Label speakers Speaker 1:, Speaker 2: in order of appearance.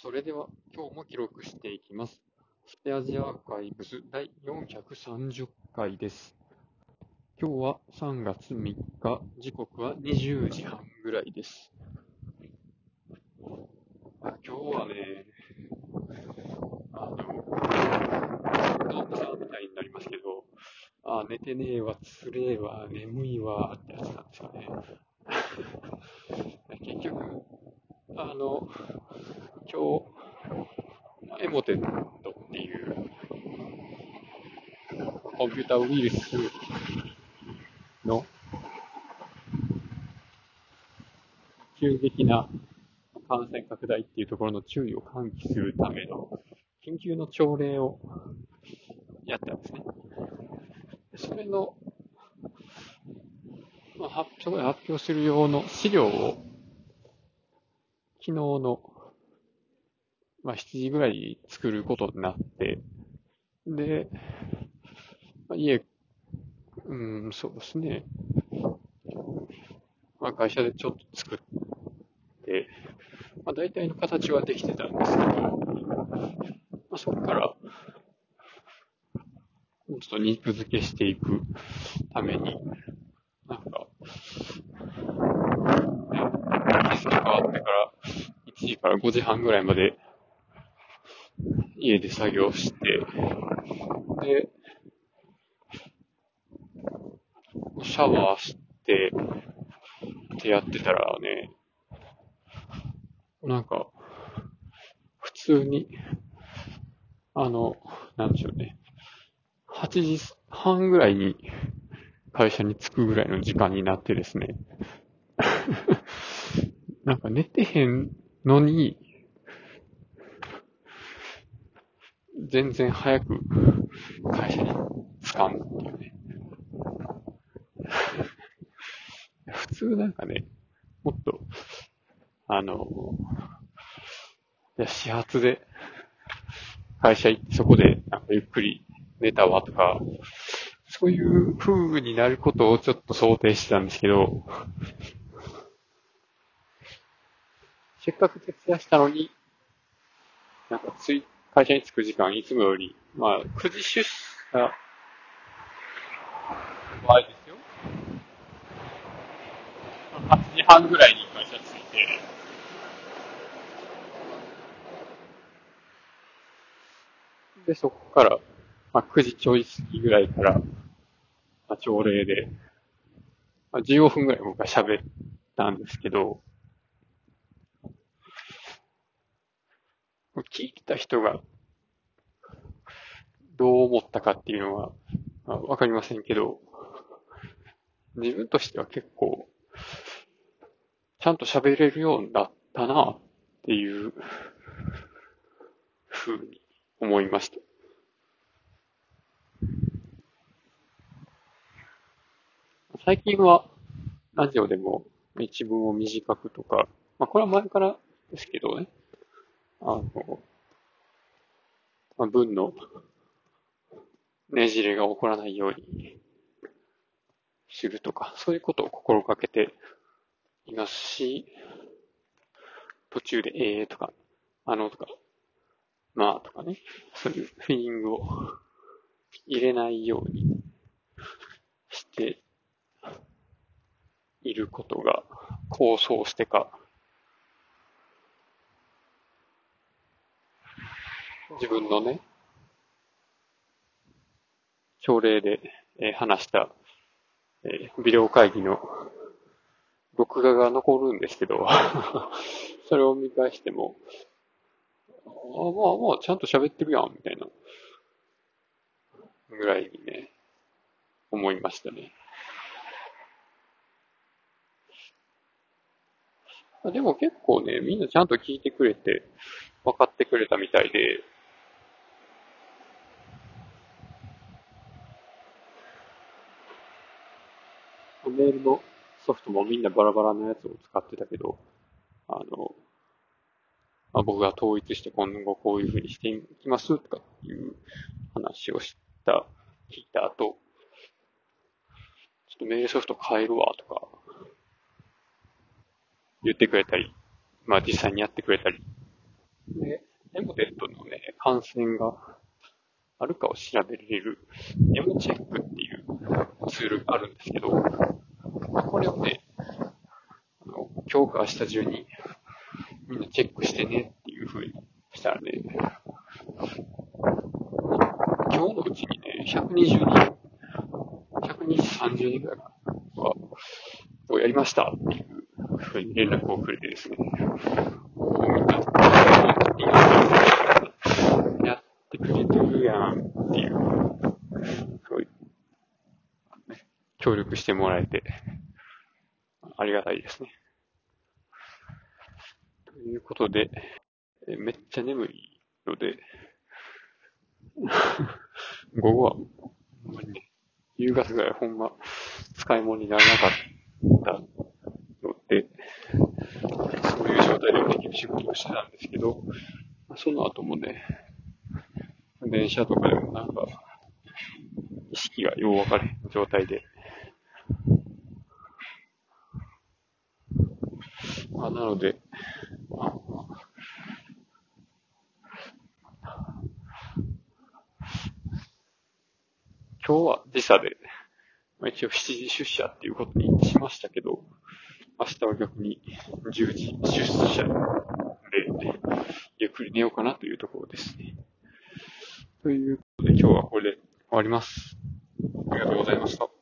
Speaker 1: それでは今日も記録していきます。スペアジアーカイブス第430回です。今日は3月3日、時刻は20時半ぐらいです。あ今日はね、あの、どうさんみたいになりますけど、あ寝てねえわ、つれえわ、眠いわってやつなんですよね。結局、あの、今日、エモテットっていう、コンピュータウイルスの急激な感染拡大っていうところの注意を喚起するための緊急の朝礼をやったんですね。それの、まあ、発表する用の資料を昨日の、まあ、7時ぐらいに作ることになって、で、まあ、家、うん、そうですね。まあ、会社でちょっと作って、まあ、大体の形はできてたんですけど、まあ、そこから、ちょっと肉付けしていくために、なんか、日付変わってから、1時から5時半ぐらいまで、家で作業して、で、シャワーして、ってやってたらね、なんか、普通に、あの、なんでしょうね、8時半ぐらいに会社に着くぐらいの時間になってですね、なんか寝てへんのに、全然早く会社に着かんっていうね。普通なんかね、もっと、あの、いや始発で会社行ってそこでなんかゆっくり寝たわとか、そういう風になることをちょっと想定してたんですけど、せっかく徹夜したのに、なんかつい、会社に着く時間いつもより、まあ、9時出社の場合ですよ。8時半ぐらいに会社着いて、で、そこから、まあ、9時ちょい過ぎぐらいから、まあ、朝礼で、まあ、15分ぐらい僕は喋ったんですけど、聞いた人がどう思ったかっていうのは、あ、わかりませんけど、自分としては結構、ちゃんと喋れるようになったなっていうふうに思いました。最近はラジオでも一文を短くとか、まあこれは前からですけどね、あの、文のねじれが起こらないようにするとか、そういうことを心がけていますし、途中でえーとか、あのとか、まあとかね、そういうフィーリングを入れないようにしていることが構想してか、自分のね、朝礼で、え話した、えービデオ会議の録画が残るんですけど、それを見返しても、あまあまあ、ちゃんと喋ってるやん、みたいな、ぐらいにね、思いましたね。でも結構ね、みんなちゃんと聞いてくれて、分かってくれたみたいで、メールのソフトもみんなバラバラなやつを使ってたけど、あの、まあ、僕が統一して今後こういう風にしていきますとかっていう話をした、聞いた後、ちょっとメールソフト変えるわとか、言ってくれたり、まあ実際にやってくれたり。で、エモテットのね、感染があるかを調べれる、エモチェックっていうツールあるんですけど、これをね、あの今日か明日中にみんなチェックしてねっていう風にしたらね、今日のうちにね、120人、120、30人ぐらいか、をやりましたっていう風に連絡をくれてですね、やってくれてるやんって、いう、ね、協力してもらえて、ありがたいですね。ということで、めっちゃ眠いので、午後は、ほんまにね、夕方ぐらいほんま使い物にならなかったので、そういう状態でできる仕事をしてたんですけど、その後もね、電車とかでもなんか、意識がよう分かれん状態で、あなので、今日は時差で、まあ、一応7時出社っていうことにしましたけど、明日は逆に10時出社で、ゆっくり寝ようかなというところですね。ということで今日はこれで終わります。ありがとうございました。